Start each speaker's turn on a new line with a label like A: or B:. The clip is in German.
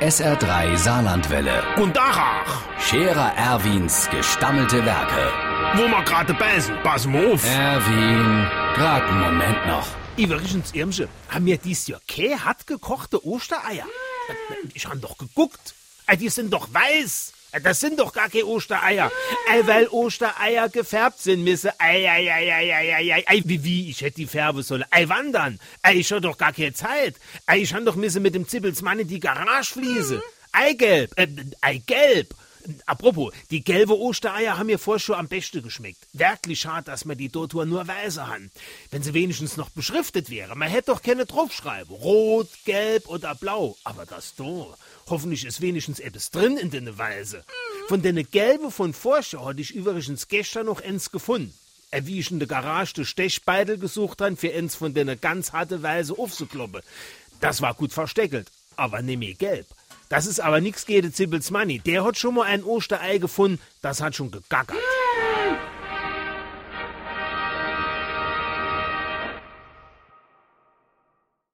A: SR3 Saarlandwelle.
B: Und Dachach,
A: Scherer Erwins gestammelte Werke.
B: wo wir gerade beißen, pass mal auf.
A: Erwin, grad einen Moment noch.
B: Übrigens, Irmsche, haben wir dies Jahr keine hart gekochte Ostereier? Ich hab doch geguckt. Ey, Die sind doch weiß. Das sind doch gar keine Ostereier. Ey, weil Ostereier gefärbt sind müssen. Ei, ei, ei, ei, ei, ei, ei, ei, wie, wie, ich hätte die färben sollen. Ey, wann dann? Ey, ich hab doch gar keine Zeit. Ey, ich hab doch müssen mit dem Zippelsmann in die Garage fließen. Eigelb, äh, Eigelb. Apropos, die gelbe Ostereier haben mir vorher schon am besten geschmeckt. Wirklich schade, dass wir die Dotur nur weiße haben. Wenn sie wenigstens noch beschriftet wäre. Man hätte doch keine draufschreiben. Rot, gelb oder blau. Aber das do. Hoffentlich ist wenigstens etwas drin in den Weise. Von den gelbe von vorher hatte ich übrigens gestern noch eins gefunden. Äh, Wie ich in der Garage den Stechbeidel gesucht han, für eins von den ganz harte Weise aufzukloppen. Das war gut versteckelt, aber nimm mir gelb. Das ist aber nix gegen Zippels Money. Der hat schon mal ein Osterei gefunden, das hat schon gegackert.